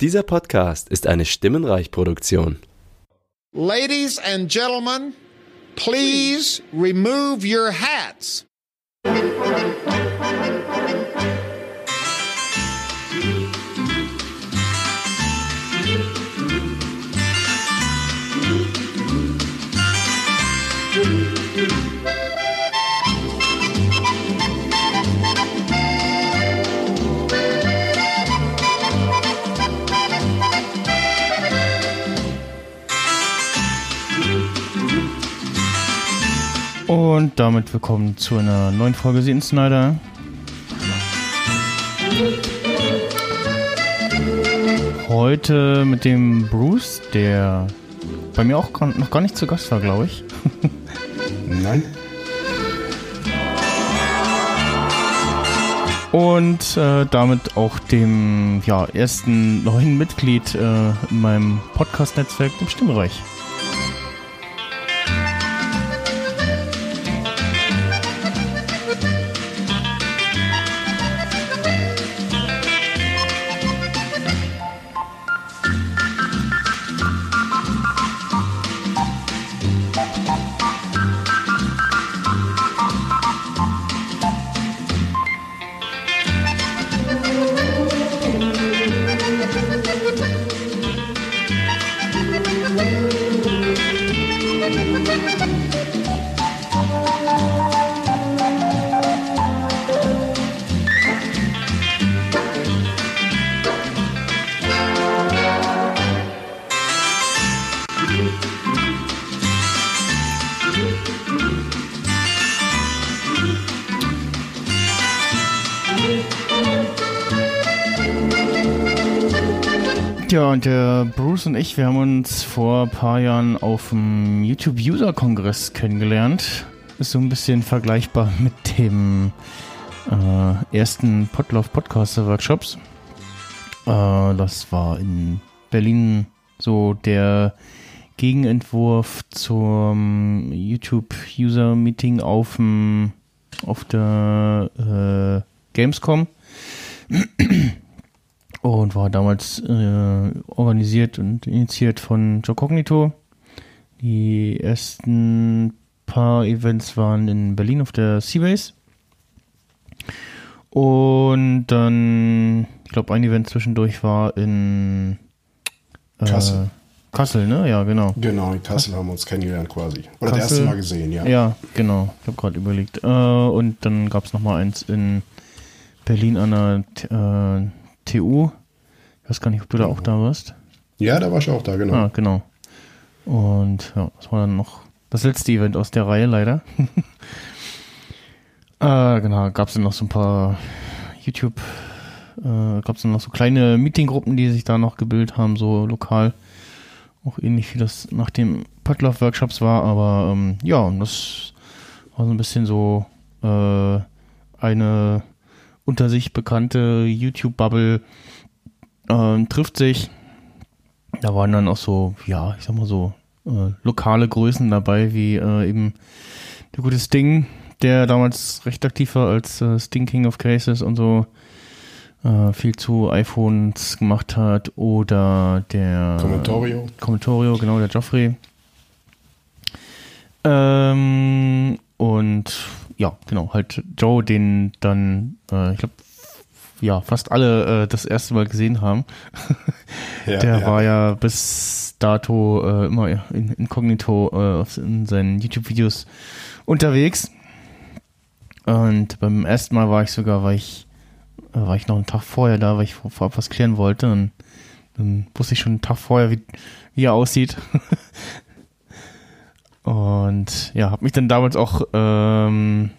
Dieser Podcast ist eine Stimmenreich-Produktion. Ladies and gentlemen, please remove your hats. Und damit willkommen zu einer neuen Folge Sehen Snyder. Heute mit dem Bruce, der bei mir auch noch gar nicht zu Gast war, glaube ich. Nein. Und äh, damit auch dem ja, ersten neuen Mitglied äh, in meinem Podcast-Netzwerk, dem Stimmbereich. Und der Bruce und ich, wir haben uns vor ein paar Jahren auf dem YouTube-User-Kongress kennengelernt. Ist so ein bisschen vergleichbar mit dem äh, ersten Podlove Podcaster Workshops. Äh, das war in Berlin so der Gegenentwurf zum YouTube-User-Meeting auf, auf der äh, Gamescom und war damals äh, organisiert und initiiert von Joe Cognito. Die ersten paar Events waren in Berlin auf der Seabase. Und dann, ich glaube, ein Event zwischendurch war in äh, Kassel. Kassel, ne? Ja, genau. Genau, in Kassel haben wir uns kennengelernt quasi. Oder das Kassel. erste Mal gesehen, ja. Ja, genau. Ich habe gerade überlegt. Äh, und dann gab es noch mal eins in Berlin an der äh, TU. Ich weiß gar nicht, ob du da auch da warst. Ja, da war ich auch da, genau. Ah, genau. Und ja, das war dann noch das letzte Event aus der Reihe, leider. äh, genau, gab es dann noch so ein paar YouTube, äh, gab es dann noch so kleine Meetinggruppen, die sich da noch gebildet haben, so lokal. Auch ähnlich wie das nach dem Potluck-Workshops war, aber ähm, ja, und das war so ein bisschen so äh, eine unter sich bekannte YouTube-Bubble ähm, trifft sich. Da waren dann auch so, ja, ich sag mal so, äh, lokale Größen dabei, wie äh, eben der gute Sting, der damals recht aktiv war als äh, Sting King of Cases und so äh, viel zu iPhones gemacht hat. Oder der Commentorio. Commentorio, genau, der Joffrey. Ähm, und ja, genau, halt Joe, den dann, äh, ich glaube, ja, fast alle äh, das erste Mal gesehen haben. Ja, Der ja. war ja bis dato äh, immer in, inkognito äh, in seinen YouTube-Videos unterwegs. Und beim ersten Mal war ich sogar, war ich, äh, war ich noch einen Tag vorher da, weil ich vor, vorab was klären wollte. Und dann wusste ich schon einen Tag vorher, wie, wie er aussieht. Und ja, habe mich dann damals auch, ähm,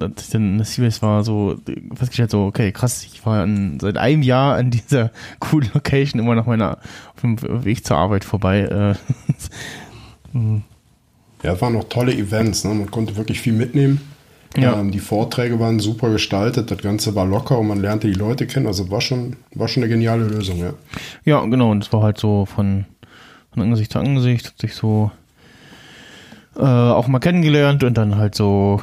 als ich dann in der Series war, so festgestellt, so, okay, krass, ich war an, seit einem Jahr an dieser coolen Location immer noch meiner, auf dem Weg zur Arbeit vorbei. Äh, Ja, es waren noch tolle Events, ne? man konnte wirklich viel mitnehmen. Ja. Ähm, die Vorträge waren super gestaltet, das Ganze war locker und man lernte die Leute kennen. Also war schon, war schon eine geniale Lösung, ja. ja, genau, und es war halt so von, von Angesicht zu Angesicht, hat sich so äh, auch mal kennengelernt und dann halt so,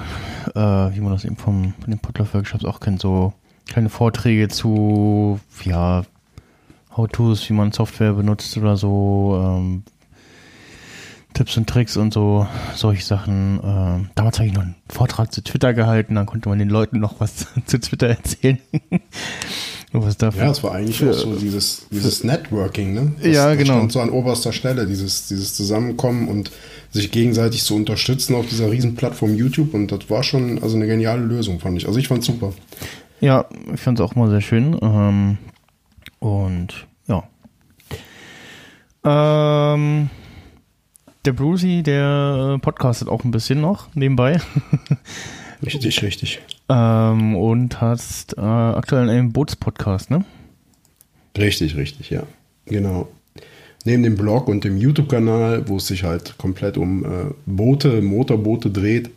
äh, wie man das eben vom, von den Potluck Workshops auch kennt, so kleine Vorträge zu, ja, How-Tos, wie man Software benutzt oder so, ähm, Tipps und Tricks und so, solche Sachen. Ähm, damals habe ich noch einen Vortrag zu Twitter gehalten, dann konnte man den Leuten noch was zu Twitter erzählen. Was dafür, ja, es war eigentlich für, auch so dieses, dieses Networking, ne? Das, ja, genau. Das stand so an oberster Stelle, dieses, dieses Zusammenkommen und sich gegenseitig zu unterstützen auf dieser riesen Plattform YouTube und das war schon also eine geniale Lösung, fand ich. Also ich fand es super. Ja, ich fand es auch mal sehr schön. Ähm, und ja. Ähm, der Brucey, der podcastet auch ein bisschen noch nebenbei. richtig, richtig. Ähm, und hast äh, aktuell einen Bootspodcast, ne? Richtig, richtig, ja. Genau. Neben dem Blog und dem YouTube-Kanal, wo es sich halt komplett um äh, Boote, Motorboote dreht,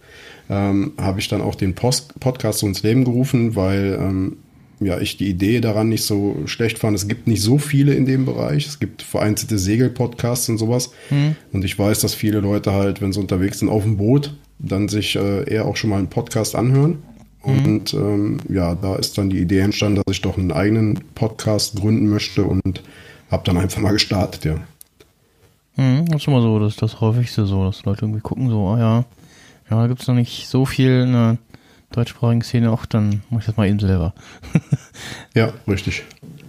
ähm, habe ich dann auch den Post Podcast so ins Leben gerufen, weil ähm, ja, ich die Idee daran nicht so schlecht fand. Es gibt nicht so viele in dem Bereich. Es gibt vereinzelte Segelpodcasts und sowas. Hm. Und ich weiß, dass viele Leute halt, wenn sie unterwegs sind auf dem Boot, dann sich äh, eher auch schon mal einen Podcast anhören. Hm. Und ähm, ja, da ist dann die Idee entstanden, dass ich doch einen eigenen Podcast gründen möchte und habe dann einfach mal gestartet, ja. Hm, das ist immer so, das ist das häufigste so, dass Leute irgendwie gucken, so, ah ja, ja, da gibt es noch nicht so viel der deutschsprachigen Szene, auch dann mache ich das mal eben selber. ja, richtig.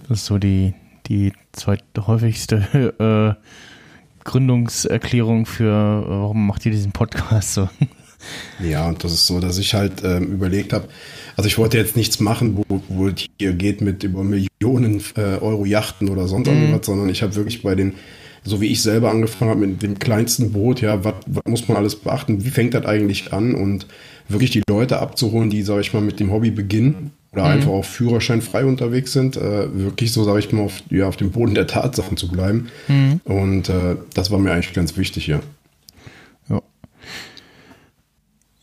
Das ist so die, die zweithäufigste äh, Gründungserklärung für, äh, warum macht ihr diesen Podcast so? Ja, und das ist so, dass ich halt ähm, überlegt habe, also ich wollte jetzt nichts machen, wo, wo es hier geht mit über Millionen äh, Euro Yachten oder sonst mhm. irgendwas, sondern ich habe wirklich bei den so wie ich selber angefangen habe mit dem kleinsten Boot, ja, was muss man alles beachten? Wie fängt das eigentlich an? Und wirklich die Leute abzuholen, die, sage ich mal, mit dem Hobby beginnen oder mhm. einfach auf Führerschein frei unterwegs sind, äh, wirklich so, sage ich mal, auf, ja, auf dem Boden der Tatsachen zu bleiben. Mhm. Und äh, das war mir eigentlich ganz wichtig, ja. Ja.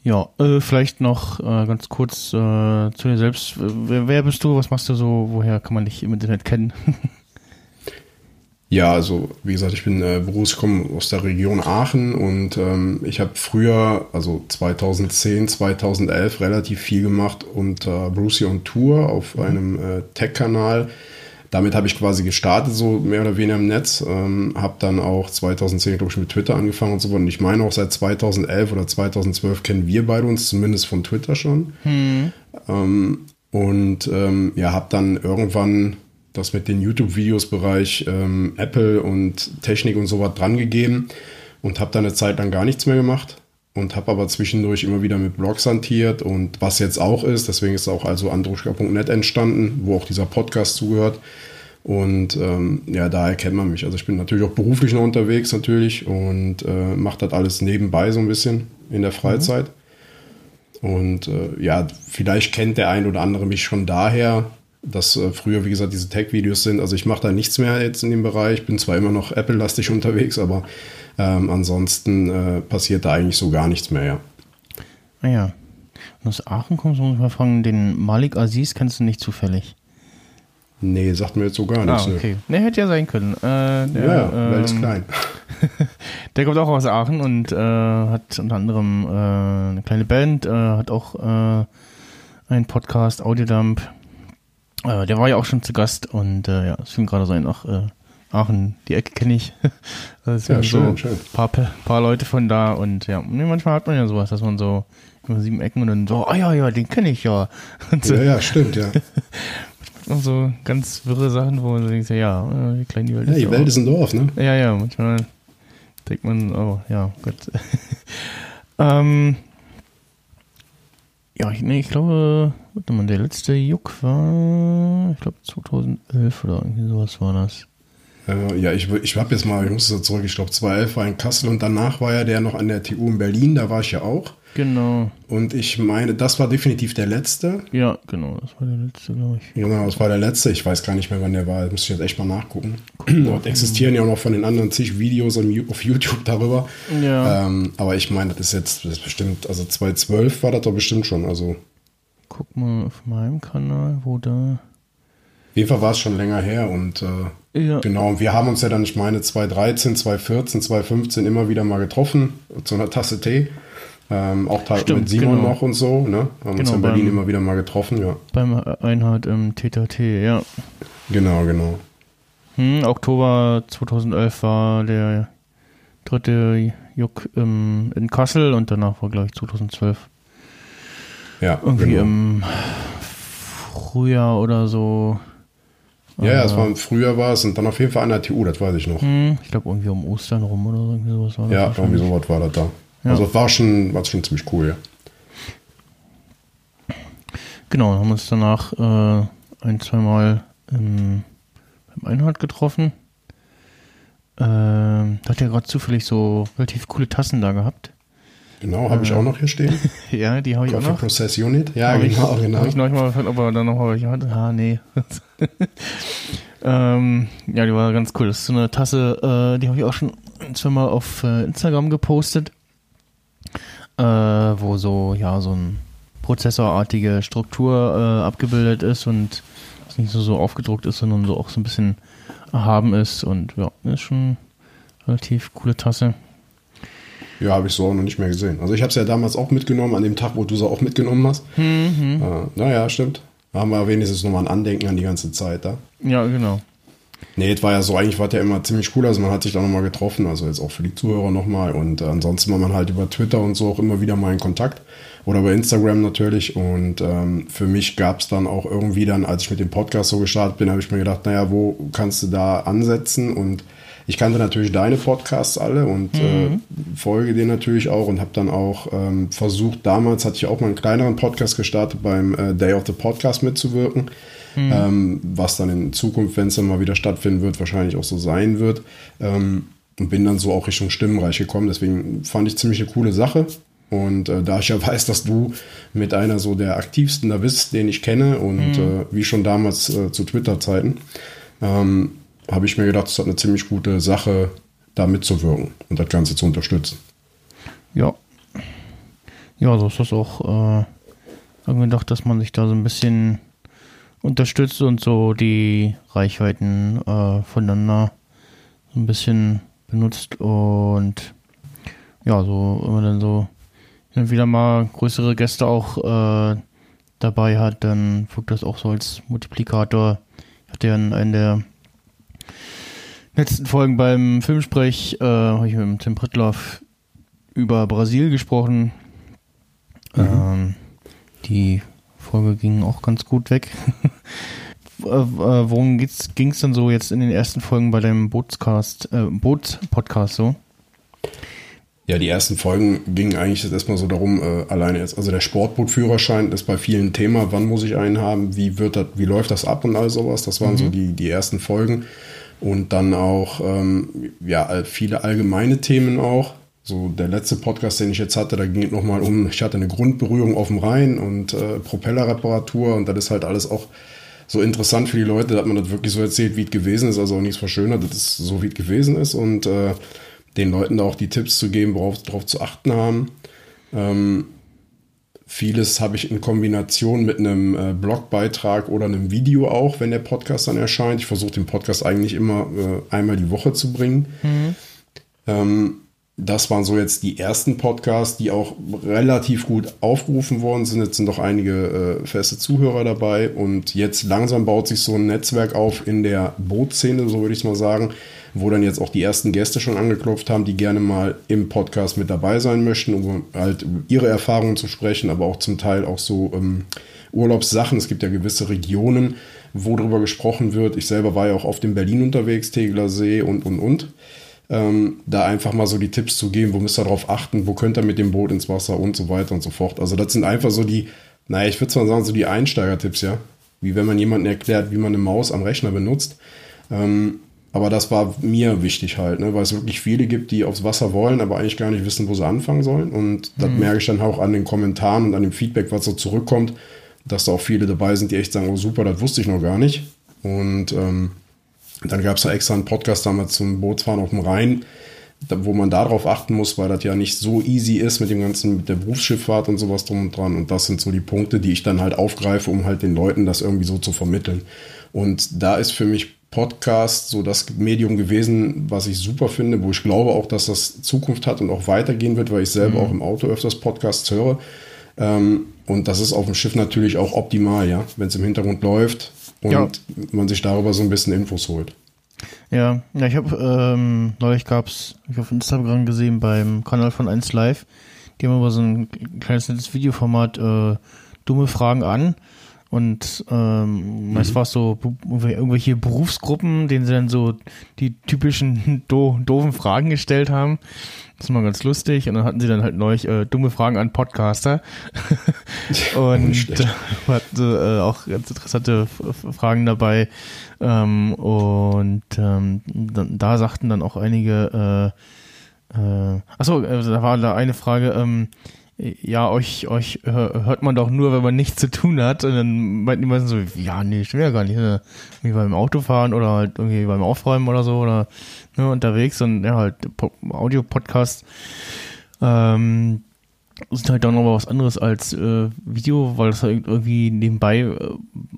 Ja, äh, vielleicht noch äh, ganz kurz äh, zu dir selbst. Wer, wer, bist du? Was machst du so? Woher kann man dich im Internet kennen? Ja, also wie gesagt, ich bin äh, Berufs, komme aus der Region Aachen und ähm, ich habe früher, also 2010, 2011 relativ viel gemacht unter Brucey on Tour auf mhm. einem äh, Tech-Kanal. Damit habe ich quasi gestartet, so mehr oder weniger im Netz. Ähm, habe dann auch 2010, glaube ich, mit Twitter angefangen und so weiter. Und ich meine auch seit 2011 oder 2012 kennen wir beide uns, zumindest von Twitter schon. Mhm. Ähm, und ähm, ja, habe dann irgendwann das mit den YouTube-Videos Bereich ähm, Apple und Technik und sowas dran gegeben und habe dann eine Zeit lang gar nichts mehr gemacht und habe aber zwischendurch immer wieder mit Blogs hantiert und was jetzt auch ist, deswegen ist auch also andruschka.net entstanden, wo auch dieser Podcast zugehört. Und ähm, ja, daher kennt man mich. Also ich bin natürlich auch beruflich noch unterwegs natürlich und äh, mache das alles nebenbei so ein bisschen in der Freizeit. Mhm. Und äh, ja, vielleicht kennt der ein oder andere mich schon daher, dass äh, früher, wie gesagt, diese Tech-Videos sind. Also ich mache da nichts mehr jetzt in dem Bereich. Bin zwar immer noch Apple-lastig unterwegs, aber ähm, ansonsten äh, passiert da eigentlich so gar nichts mehr, ja. Ah ja. Und aus Aachen kommst du, muss ich mal fragen, den Malik Aziz kennst du nicht zufällig? Nee, sagt mir jetzt so gar nichts. Ah, okay. Ne, hätte ja sein können. Äh, der, ja, ähm, Welt ist klein. der kommt auch aus Aachen und äh, hat unter anderem äh, eine kleine Band, äh, hat auch äh, einen Podcast, Audiodump, äh, der war ja auch schon zu Gast und äh, ja, es fing gerade so ein, ach, äh, Aachen, die Ecke kenne ich. das ja, schön, so schön. Paar, paar Leute von da und ja, manchmal hat man ja sowas, dass man so über sieben Ecken und dann so, ah oh, ja, ja, den kenne ich ja. So. Ja, ja, stimmt, ja. und so ganz wirre Sachen, wo man so denkt, ja, wie klein die Welt ja, ist. Ja, die Welt ist ein Dorf, ne? Ja, ja, manchmal denkt man, oh, ja, Gott. ähm, ja, ich, nee, ich glaube, warte mal, der letzte Juck war, ich glaube 2011 oder irgendwie sowas war das. Äh, ja, ich, ich habe jetzt mal, ich muss so zurück, ich glaube 2011 war in Kassel und danach war ja der noch an der TU in Berlin, da war ich ja auch. Genau. Und ich meine, das war definitiv der letzte. Ja, genau, das war der letzte, glaube ich. Genau, das war der letzte. Ich weiß gar nicht mehr, wann der war. Da müsste ich jetzt echt mal nachgucken. Dort existieren ja auch noch von den anderen zig Videos auf YouTube darüber. Ja. Ähm, aber ich meine, das ist jetzt das ist bestimmt, also 2012 war das doch bestimmt schon. Also. Guck mal auf meinem Kanal, wo da. Auf jeden Fall war es schon länger her und äh, ja. genau, und wir haben uns ja dann, ich meine, 2013, 2014, 2015 immer wieder mal getroffen zu einer Tasse Tee. Ähm, auch Stimmt, mit Simon genau. noch und so, ne? Haben genau, uns in Berlin beim, immer wieder mal getroffen, ja. Beim Einhard im TTT, ja. Genau, genau. Hm, Oktober 2011 war der dritte Juck ähm, in Kassel und danach war, glaube ich, 2012 Ja, irgendwie genau. im Frühjahr oder so. Ja, ja, es war im Frühjahr war es und dann auf jeden Fall an der TU, das weiß ich noch. Hm, ich glaube, irgendwie um Ostern rum oder so, irgendwie sowas war das Ja, irgendwie sowas war das da. Ja. Also es war schon, war schon ziemlich cool, ja. Genau, haben uns danach äh, ein, zweimal im, beim Einhard getroffen. Ähm, da hat er gerade zufällig so relativ coole Tassen da gehabt. Genau, habe ich auch noch hier stehen. Ja, die habe ich auch noch. Process Unit. Ja, Hab genau, ich, genau. Habe ich noch mal gefragt, ob er dann noch welche hat. Ah, nee. ähm, ja, die war ganz cool. Das ist so eine Tasse, äh, die habe ich auch schon zweimal auf äh, Instagram gepostet. Äh, wo so, ja, so ein prozessorartige Struktur äh, abgebildet ist und es nicht so, so aufgedruckt ist, sondern so auch so ein bisschen erhaben ist. Und ja, ist schon eine relativ coole Tasse. Ja, habe ich so auch noch nicht mehr gesehen. Also ich habe es ja damals auch mitgenommen, an dem Tag, wo du sie auch mitgenommen hast. Mhm. Äh, naja, stimmt. Da haben wir wenigstens nochmal ein Andenken an die ganze Zeit da. Ja, genau. Nee, es war ja so, eigentlich war es ja immer ziemlich cool, also man hat sich da nochmal getroffen, also jetzt auch für die Zuhörer nochmal und äh, ansonsten war man halt über Twitter und so auch immer wieder mal in Kontakt oder bei Instagram natürlich und ähm, für mich gab es dann auch irgendwie dann, als ich mit dem Podcast so gestartet bin, habe ich mir gedacht, naja, wo kannst du da ansetzen und ich kannte natürlich deine Podcasts alle und äh, folge denen natürlich auch und habe dann auch ähm, versucht, damals hatte ich auch mal einen kleineren Podcast gestartet, beim äh, Day of the Podcast mitzuwirken ähm, was dann in Zukunft, wenn es dann mal wieder stattfinden wird, wahrscheinlich auch so sein wird. Ähm, und bin dann so auch Richtung Stimmenreich gekommen. Deswegen fand ich ziemlich eine coole Sache. Und äh, da ich ja weiß, dass du mit einer so der aktivsten da bist, den ich kenne und äh, wie schon damals äh, zu Twitter-Zeiten, ähm, habe ich mir gedacht, es hat eine ziemlich gute Sache, da mitzuwirken und das Ganze zu unterstützen. Ja. Ja, so ist das auch äh, irgendwie gedacht, dass man sich da so ein bisschen unterstützt und so die Reichweiten äh, voneinander so ein bisschen benutzt und ja, so wenn man dann so und wieder mal größere Gäste auch äh, dabei hat, dann wirkt das auch so als Multiplikator. Ich hatte ja in einer der letzten Folgen beim Filmsprech, äh, habe ich mit Tim Prittloff über Brasil gesprochen. Ähm, die Folge ging auch ganz gut weg. Äh, äh, worum ging es denn so jetzt in den ersten Folgen bei deinem Bootscast, äh, Bootspodcast so? Ja, die ersten Folgen gingen eigentlich jetzt erstmal so darum, äh, alleine jetzt, also der Sportbootführerschein ist bei vielen Thema, wann muss ich einen haben, wie wird das, wie läuft das ab und all sowas. Das waren so die, die ersten Folgen. Und dann auch, ähm, ja, viele allgemeine Themen auch. So der letzte Podcast, den ich jetzt hatte, da ging es nochmal um, ich hatte eine Grundberührung auf dem Rhein und äh, Propellerreparatur und das ist halt alles auch so interessant für die Leute, dass man das wirklich so erzählt, wie es gewesen ist, also auch nichts verschönert, dass es so wie es gewesen ist und äh, den Leuten da auch die Tipps zu geben, worauf darauf zu achten haben. Ähm, vieles habe ich in Kombination mit einem äh, Blogbeitrag oder einem Video auch, wenn der Podcast dann erscheint. Ich versuche den Podcast eigentlich immer äh, einmal die Woche zu bringen. Ähm, das waren so jetzt die ersten Podcasts, die auch relativ gut aufgerufen worden sind. Jetzt sind doch einige äh, feste Zuhörer dabei und jetzt langsam baut sich so ein Netzwerk auf in der Bootszene, so würde ich es mal sagen, wo dann jetzt auch die ersten Gäste schon angeklopft haben, die gerne mal im Podcast mit dabei sein möchten, um halt ihre Erfahrungen zu sprechen, aber auch zum Teil auch so ähm, Urlaubssachen. Es gibt ja gewisse Regionen, wo darüber gesprochen wird. Ich selber war ja auch oft in Berlin unterwegs, Tegeler See und, und, und ähm, da einfach mal so die Tipps zu geben, wo müsst ihr darauf achten, wo könnt ihr mit dem Boot ins Wasser und so weiter und so fort. Also das sind einfach so die, naja, ich würde zwar sagen, so die Einsteigertipps, ja. Wie wenn man jemandem erklärt, wie man eine Maus am Rechner benutzt. Ähm, aber das war mir wichtig halt, ne, weil es wirklich viele gibt, die aufs Wasser wollen, aber eigentlich gar nicht wissen, wo sie anfangen sollen. Und das merke ich dann auch an den Kommentaren und an dem Feedback, was so zurückkommt, dass da auch viele dabei sind, die echt sagen, oh super, das wusste ich noch gar nicht. Und ähm, dann gab es da extra einen Podcast damals zum Bootsfahren auf dem Rhein, wo man darauf achten muss, weil das ja nicht so easy ist mit dem ganzen, mit der Berufsschifffahrt und sowas drum und dran. Und das sind so die Punkte, die ich dann halt aufgreife, um halt den Leuten das irgendwie so zu vermitteln. Und da ist für mich Podcast so das Medium gewesen, was ich super finde, wo ich glaube auch, dass das Zukunft hat und auch weitergehen wird, weil ich selber auch im Auto öfters Podcasts höre. Ähm, und das ist auf dem Schiff natürlich auch optimal, ja, wenn es im Hintergrund läuft und Ja. man sich darüber so ein bisschen Infos holt. Ja, ja ich habe ähm, neulich gab's, ich auf Instagram gesehen beim Kanal von 1 Live, die haben aber so ein kleines nettes Videoformat äh, dumme Fragen an. Und ähm, war es so bu- irgendwelche Berufsgruppen, denen sie dann so die typischen do doofen Fragen gestellt haben. Das ist mal ganz lustig. Und dann hatten sie dann halt neulich äh, dumme Fragen an Podcaster. und äh, hatte äh, auch ganz interessante Fragen dabei. Ähm, und ähm, dann, da sagten dann auch einige, äh, äh, achso, äh, da war da eine Frage, ähm, ja, euch, euch hört man doch nur, wenn man nichts zu tun hat. Und dann meinten die meisten so, ja, nee, ich will ja gar nicht. Äh, irgendwie beim Autofahren oder halt irgendwie beim Aufräumen oder so oder ne, unterwegs und ja, halt Po- Audio-Podcast. Ähm, ist halt auch noch mal was anderes als äh, Video, weil das halt irgendwie nebenbei äh,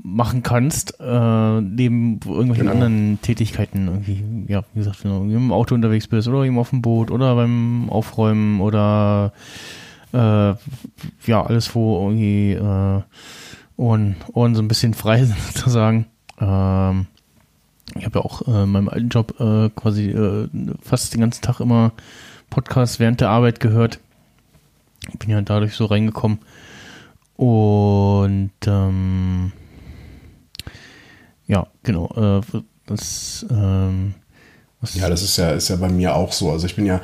machen kannst, äh, neben irgendwelchen Genau. anderen Tätigkeiten irgendwie, ja, wie gesagt, wenn du im Auto unterwegs bist oder eben auf dem Boot oder beim Aufräumen oder ja, alles, wo irgendwie äh, Ohren, Ohren so ein bisschen frei sind, sozusagen. Ähm, ich habe ja auch äh, in meinem alten Job äh, quasi äh, fast den ganzen Tag immer Podcasts während der Arbeit gehört. Bin ja dadurch so reingekommen. Und ähm, ja, genau. Äh, das, ähm, Ja, das ist ja, ist ja bei mir auch so. Also ich bin ja,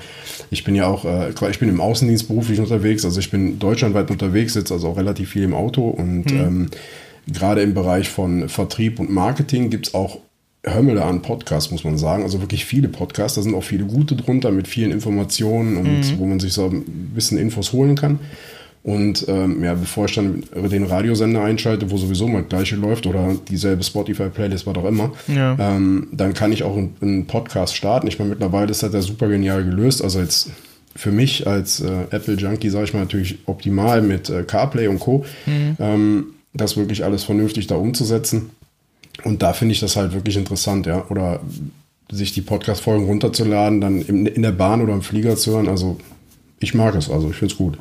ich bin ja auch, äh, ich bin im Außendienst beruflich unterwegs, also ich bin deutschlandweit unterwegs, sitze also auch relativ viel im Auto und ähm, gerade im Bereich von Vertrieb und Marketing gibt es auch Hömmele an Podcasts, muss man sagen. Also wirklich viele Podcasts, da sind auch viele gute drunter mit vielen Informationen und wo man sich so ein bisschen Infos holen kann. Und ähm, ja, bevor ich dann den Radiosender einschalte, wo sowieso mal das gleiche läuft oder dieselbe Spotify-Playlist, was auch immer, Ja. ähm, dann kann ich auch einen, einen Podcast starten. Ich meine, mittlerweile ist das ja super genial gelöst. Also jetzt für mich als äh, Apple-Junkie, sage ich mal, natürlich optimal mit äh, CarPlay und Co. Ähm, das wirklich alles vernünftig da umzusetzen. Und da finde ich das halt wirklich interessant, ja. Oder sich die Podcast-Folgen runterzuladen, dann in, in der Bahn oder im Flieger zu hören. Also ich mag es, also ich finde es gut.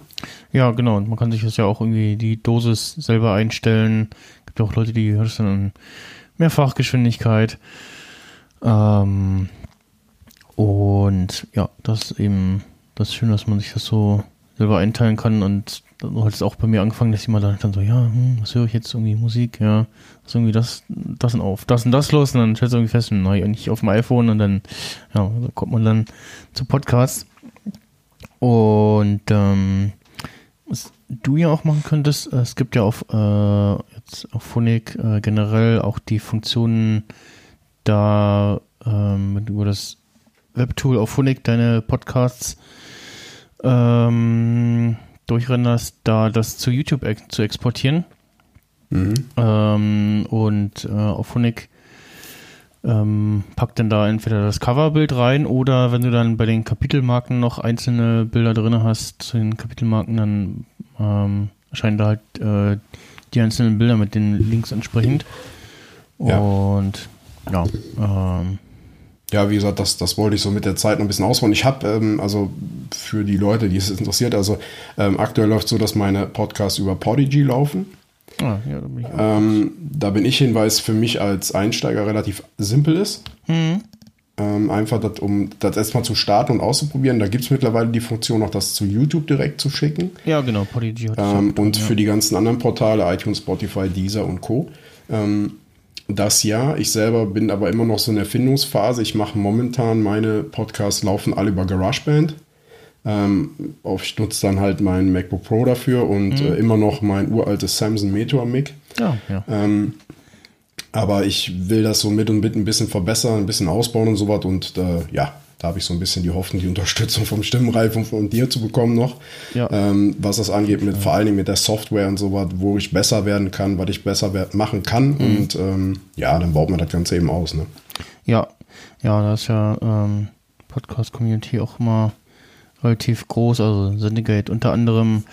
Ja, genau. Und man kann sich das ja auch irgendwie die Dosis selber einstellen. Gibt ja auch Leute, die hören es dann in Mehrfachgeschwindigkeit. Ähm, und ja, das ist eben das ist schön, dass man sich das so selber einteilen kann. Und dann hat es auch bei mir angefangen, dass jemand dann, dann so, ja, hm, was höre ich jetzt irgendwie Musik? Ja, ist irgendwie das, das und auf, das und das los. Und dann stellst du irgendwie fest, nein, nicht auf dem iPhone. Und dann, ja, so kommt man dann zu Podcasts. Und ähm, was du ja auch machen könntest, äh, es gibt ja auf, äh, jetzt auf Phonik äh, generell auch die Funktionen, da ähm, wenn du über das Webtool auf Phonik deine Podcasts ähm, durchrenderst, da das zu YouTube ex zu exportieren. Ähm, und äh, auf Phonik ähm, packt dann da entweder das Coverbild rein oder wenn du dann bei den Kapitelmarken noch einzelne Bilder drin hast zu den Kapitelmarken, dann ähm, erscheinen da halt äh, die einzelnen Bilder mit den Links entsprechend. Ja. Und ja, ähm, Ja, wie gesagt, das, das wollte ich so mit der Zeit noch ein bisschen ausbauen. Ich habe, ähm, also für die Leute, die es interessiert, also ähm, aktuell läuft so, dass meine Podcasts über Podigy laufen. Ah, ja, da bin ich. Ähm, da bin ich hin, weil es für mich als Einsteiger relativ simpel ist. Ähm, einfach, das, um das erstmal zu starten und auszuprobieren. Da gibt es mittlerweile die Funktion, auch das zu YouTube direkt zu schicken. Ja, genau, das Ähm, und getan, für die ganzen anderen Portale, iTunes, Spotify, Deezer und Co. Ähm, das ja, ich selber bin aber immer noch so in der Findungsphase. Ich mache momentan meine Podcasts laufen alle über GarageBand. Ähm, ich nutze dann halt mein MacBook Pro dafür und Mhm. äh, immer noch mein uraltes Samsung Meteor Mic. ja, ja. Ähm, aber ich will das so mit und mit ein bisschen verbessern, ein bisschen ausbauen und sowas. Und äh, ja, da habe ich so ein bisschen die Hoffnung, die Unterstützung vom Stimmenreif und von dir zu bekommen noch. Ja. Ähm, was das angeht, mit vor allen Dingen mit der Software und sowas, wo ich besser werden kann, was ich besser machen kann. Mhm. Und ähm, ja, dann baut man das Ganze eben aus. Ne? Ja, ja, da ist ja ähm, Podcast-Community auch immer relativ groß, also Syndicate unter anderem.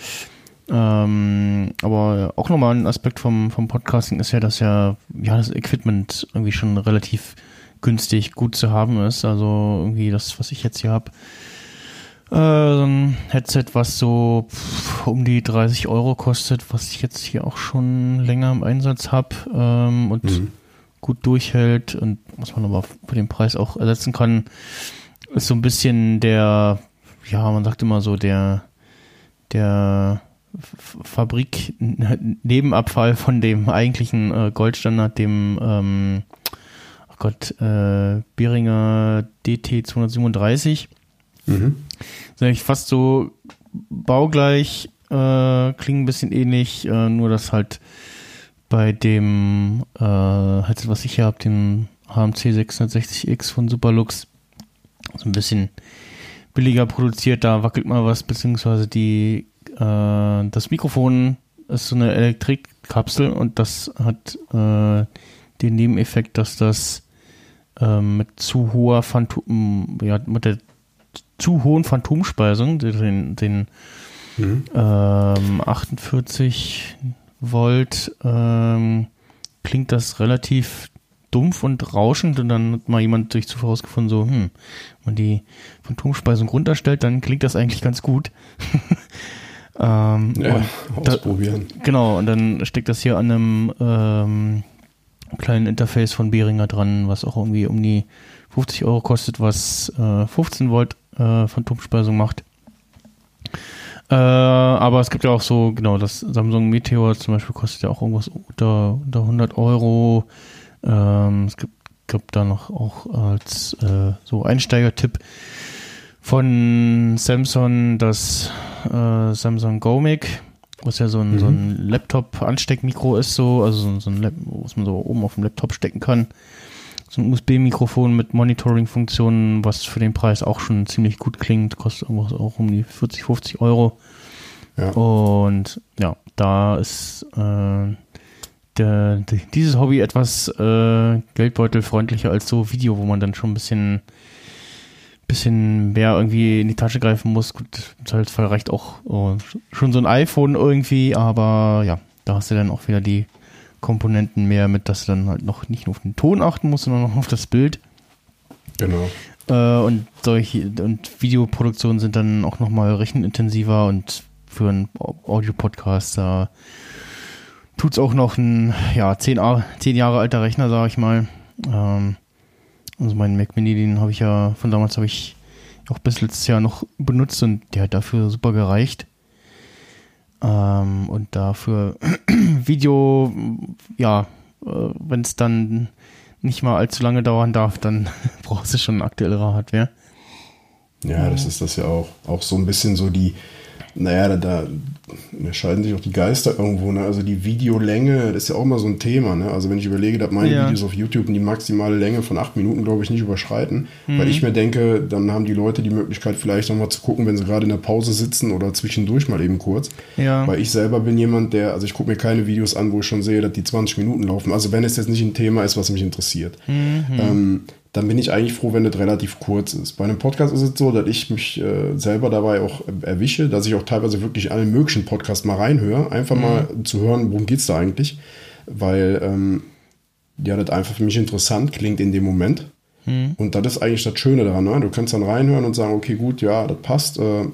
Ähm, aber auch nochmal ein Aspekt vom, vom Podcasting ist ja, dass ja, ja das Equipment irgendwie schon relativ günstig gut zu haben ist. Also irgendwie das, was ich jetzt hier habe, äh, so ein Headset, was so pff, um die 30 Euro kostet, was ich jetzt hier auch schon länger im Einsatz habe ähm, und gut durchhält und was man aber für den Preis auch ersetzen kann, ist so ein bisschen der, ja, man sagt immer so, der, der Fabrik-Nebenabfall von dem eigentlichen äh, Goldstandard, dem, ähm, oh Gott, äh, Behringer DT 237. Mhm. Ist eigentlich fast so baugleich, äh, klingen ein bisschen ähnlich, äh, nur dass halt bei dem, äh, halt, was ich hier habe, dem HMC 660X von Superlux, so ein bisschen billiger produziert, da wackelt mal was, beziehungsweise die, äh, das Mikrofon ist so eine Elektrikkapsel und das hat äh, den Nebeneffekt, dass das äh, mit zu hoher Phantom, ja, mit der zu hohen Phantomspeisung, den, den mhm. ähm, 48 Volt ähm, klingt das relativ dumpf und rauschend und dann hat mal jemand durch Zufall rausgefunden, so, hm, wenn man die Phantomspeisung runterstellt, dann klingt das eigentlich ganz gut. ähm, ja, ausprobieren. Da, genau, und dann steckt das hier an einem ähm, kleinen Interface von Behringer dran, was auch irgendwie um die 50 Euro kostet, was äh, 15 Volt äh, Phantomspeisung macht. Äh, aber es gibt ja auch so, genau, das Samsung Meteor zum Beispiel kostet ja auch irgendwas unter, unter 100 Euro. Ähm, es gibt, gibt da noch auch als äh, so Einsteigertipp von Samsung das äh, Samsung GoMic, was ja so ein, mhm. so ein Laptop-Ansteckmikro ist, so, also so ein, was man so oben auf dem Laptop stecken kann so ein USB-Mikrofon mit Monitoring-Funktionen, was für den Preis auch schon ziemlich gut klingt, kostet irgendwas auch um die 40, 50 Euro. Ja. Und ja, da ist äh, der, dieses Hobby etwas äh, geldbeutelfreundlicher als so Video, wo man dann schon ein bisschen, bisschen mehr irgendwie in die Tasche greifen muss. Gut, im Zweifelsfall reicht auch oh, schon so ein iPhone irgendwie, aber ja, da hast du dann auch wieder die Komponenten mehr, mit dass du dann halt noch nicht nur auf den Ton achten musst, sondern auch auf das Bild. Genau. Äh, und solche und Videoproduktionen sind dann auch nochmal rechenintensiver und für einen Audio-Podcast, da es auch noch ein ja, zehn, zehn Jahre alter Rechner, sage ich mal. Ähm, also meinen Mac Mini, den habe ich ja, von damals habe ich auch bis letztes Jahr noch benutzt und der hat dafür super gereicht. Ähm, und dafür Video, ja, äh, wenn es dann nicht mal allzu lange dauern darf, dann brauchst du schon aktuellere Hardware. Ja, das ist das ja auch. Auch so ein bisschen so die, naja, da, da scheiden sich auch die Geister irgendwo. Ne? Also die Videolänge, das ist ja auch immer so ein Thema. Ne? Also wenn ich überlege, dass meine ja. Videos auf YouTube die maximale Länge von acht Minuten, glaube ich, nicht überschreiten. Mhm. Weil ich mir denke, dann haben die Leute die Möglichkeit, vielleicht nochmal zu gucken, wenn sie gerade in der Pause sitzen oder zwischendurch mal eben kurz. Ja. Weil ich selber bin jemand, der, also ich gucke mir keine Videos an, wo ich schon sehe, dass die 20 Minuten laufen. Also wenn es jetzt nicht ein Thema ist, was mich interessiert. Mhm. Ähm, dann bin ich eigentlich froh, wenn das relativ kurz ist. Bei einem Podcast ist es so, dass ich mich äh, selber dabei auch erwische, dass ich auch teilweise wirklich alle möglichen Podcasts mal reinhöre, einfach mhm. mal zu hören, worum geht es da eigentlich. Weil ähm, ja, das einfach für mich interessant klingt in dem Moment. Mhm. Und das ist eigentlich das Schöne daran. Ne? Du kannst dann reinhören und sagen, okay, gut, ja, das passt. Äh,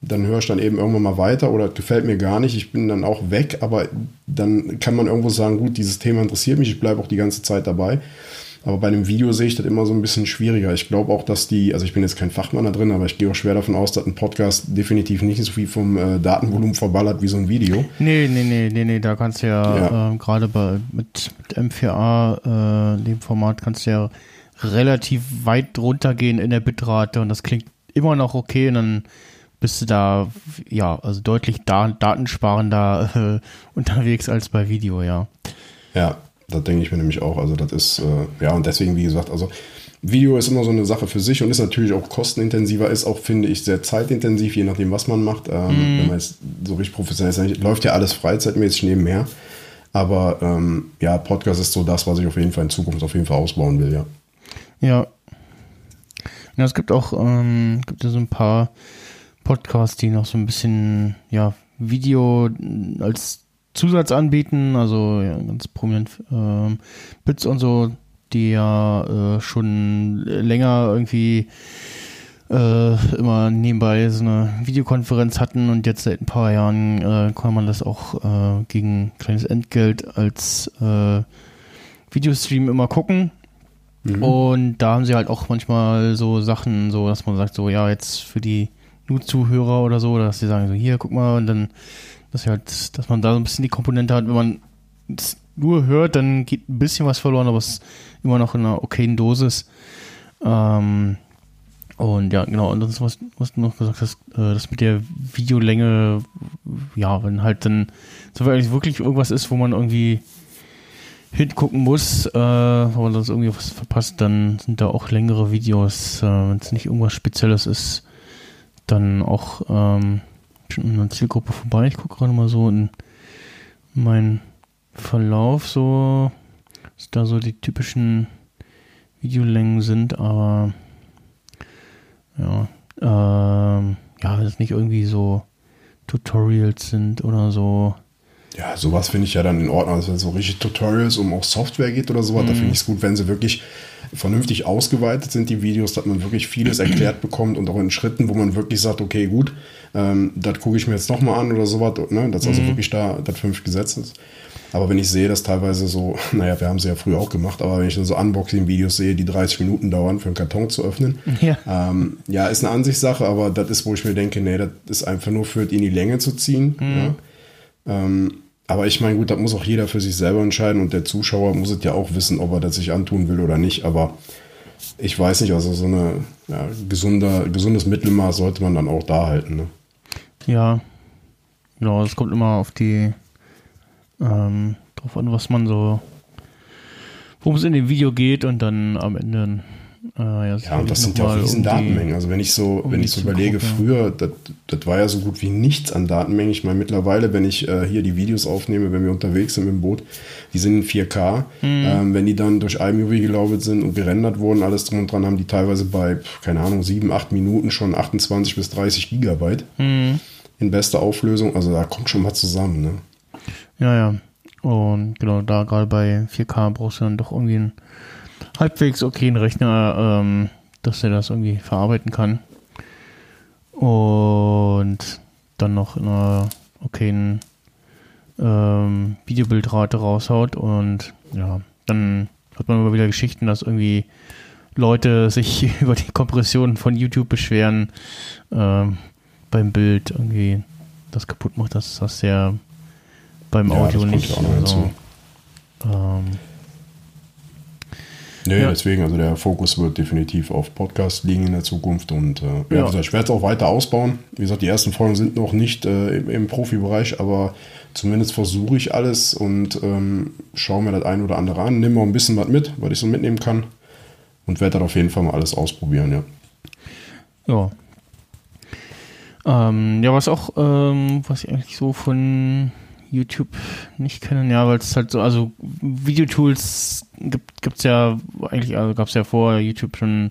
dann höre ich dann eben irgendwann mal weiter oder gefällt mir gar nicht, ich bin dann auch weg, aber dann kann man irgendwo sagen, gut, dieses Thema interessiert mich, ich bleibe auch die ganze Zeit dabei. Aber bei einem Video sehe ich das immer so ein bisschen schwieriger. Ich glaube auch, dass die, also ich bin jetzt kein Fachmann da drin, aber ich gehe auch schwer davon aus, dass ein Podcast definitiv nicht so viel vom äh, Datenvolumen verballert wie so ein Video. Nee, nee, nee, nee, nee, da kannst du ja, ja. Äh, gerade bei mit, mit M4A, äh, dem Format, kannst du ja relativ weit runtergehen in der Bitrate und das klingt immer noch okay und dann bist du da, ja, also deutlich da, datensparender äh, unterwegs als bei Video, ja. Ja, das denke ich mir nämlich auch. Also das ist, äh, ja, und deswegen, wie gesagt, also Video ist immer so eine Sache für sich und ist natürlich auch kostenintensiver, ist auch, finde ich, sehr zeitintensiv, je nachdem, was man macht. Ähm, mm. Wenn man jetzt so richtig professionell ist, läuft ja alles freizeitmäßig nebenher. Aber ähm, ja, Podcast ist so das, was ich auf jeden Fall in Zukunft auf jeden Fall ausbauen will, ja. Ja. Ja, es gibt auch ähm, gibt ja so ein paar Podcasts, die noch so ein bisschen, ja, Video als Zusatz anbieten, also ja, ganz prominent ähm, Bits und so, die ja äh, schon länger irgendwie äh, immer nebenbei so eine Videokonferenz hatten und jetzt seit ein paar Jahren äh, kann man das auch äh, gegen kleines Entgelt als äh, Videostream immer gucken. Und da haben sie halt auch manchmal so Sachen, so dass man sagt, so ja, jetzt für die Nur-Zuhörer oder so, dass sie sagen, so hier, guck mal, und dann, dass halt, dass man da so ein bisschen die Komponente hat, wenn man es nur hört, dann geht ein bisschen was verloren, aber es ist immer noch in einer okayen Dosis. Ähm, und ja, genau, und das, was, was du noch gesagt hast, äh, das mit der Videolänge, ja, wenn halt dann so wirklich irgendwas ist, wo man irgendwie hingucken muss, äh, wenn man sonst irgendwie was verpasst, dann sind da auch längere Videos, äh, wenn es nicht irgendwas Spezielles ist, dann auch ähm, schon in der Zielgruppe vorbei. Ich gucke gerade mal so in meinen Verlauf, so, dass da so die typischen Videolängen sind, aber ja, ähm, ja, wenn es nicht irgendwie so Tutorials sind oder so. Ja, sowas finde ich ja dann in Ordnung. Also wenn es so richtig Tutorials um auch Software geht oder sowas, da finde ich es gut, wenn sie wirklich vernünftig ausgeweitet sind, die Videos, dass man wirklich vieles erklärt bekommt und auch in Schritten, wo man wirklich sagt, okay, gut, ähm, das gucke ich mir jetzt nochmal an oder sowas, ne? dass also wirklich da das fünf gesetzt ist. Aber wenn ich sehe, dass teilweise so, naja, wir haben sie ja früher auch gemacht, aber wenn ich dann so Unboxing-Videos sehe, die 30 Minuten dauern, für einen Karton zu öffnen, Ja. ähm, ja, ist eine Ansichtssache, aber das ist, wo ich mir denke, nee, das ist einfach nur für in die Länge zu ziehen. Ja. Ähm, aber ich meine, gut, das muss auch jeder für sich selber entscheiden und der Zuschauer muss es ja auch wissen, ob er das sich antun will oder nicht. Aber ich weiß nicht, also so eine ja, gesunder, gesundes Mittelmaß sollte man dann auch da halten. Ne? Ja, genau, es kommt immer auf die ähm, drauf an, was man so, worum es in dem Video geht und dann am Ende. Äh, ja, Ja, und das sind ja auch riesen um Datenmengen. Also wenn ich so, um wenn ich so überlege, Zielgruppe. früher, das, war ja so gut wie nichts an Datenmengen. Ich meine, mittlerweile, wenn ich äh, hier die Videos aufnehme, wenn wir unterwegs sind mit dem Boot, die sind in 4K. Ähm, wenn die dann durch iMovie gelaufen sind und gerendert wurden, alles drum und dran, haben die teilweise bei, keine Ahnung, 7, 8 Minuten schon 28 bis 30 Gigabyte in bester Auflösung. Also da kommt schon mal zusammen. Ne? Ja, ja. Und genau, da gerade bei 4K brauchst du dann doch irgendwie einen halbwegs okayen Rechner, ähm, dass der das irgendwie verarbeiten kann. Und dann noch in einer okayen ähm, Videobildrate raushaut. Und ja, dann hat man immer wieder Geschichten, dass irgendwie Leute sich über die Kompression von YouTube beschweren ähm, beim Bild irgendwie das kaputt macht, dass das ja beim Audio nicht. ja noch also, ähm, Nee, Ja. deswegen, also der Fokus wird definitiv auf Podcast liegen in der Zukunft und äh, ja. Ja. ich werde es auch weiter ausbauen. Wie gesagt, die ersten Folgen sind noch nicht äh, im, im Profibereich, aber zumindest versuche ich alles und ähm, schaue mir das ein oder andere an, nehme auch ein bisschen was mit, was ich so mitnehmen kann und werde dann auf jeden Fall mal alles ausprobieren, ja. Ja. Ähm, ja, was auch, ähm, was ich eigentlich so von YouTube nicht kenne, ja, weil es halt so, also Videotools gibt gibt's ja eigentlich, also gab es ja vor YouTube schon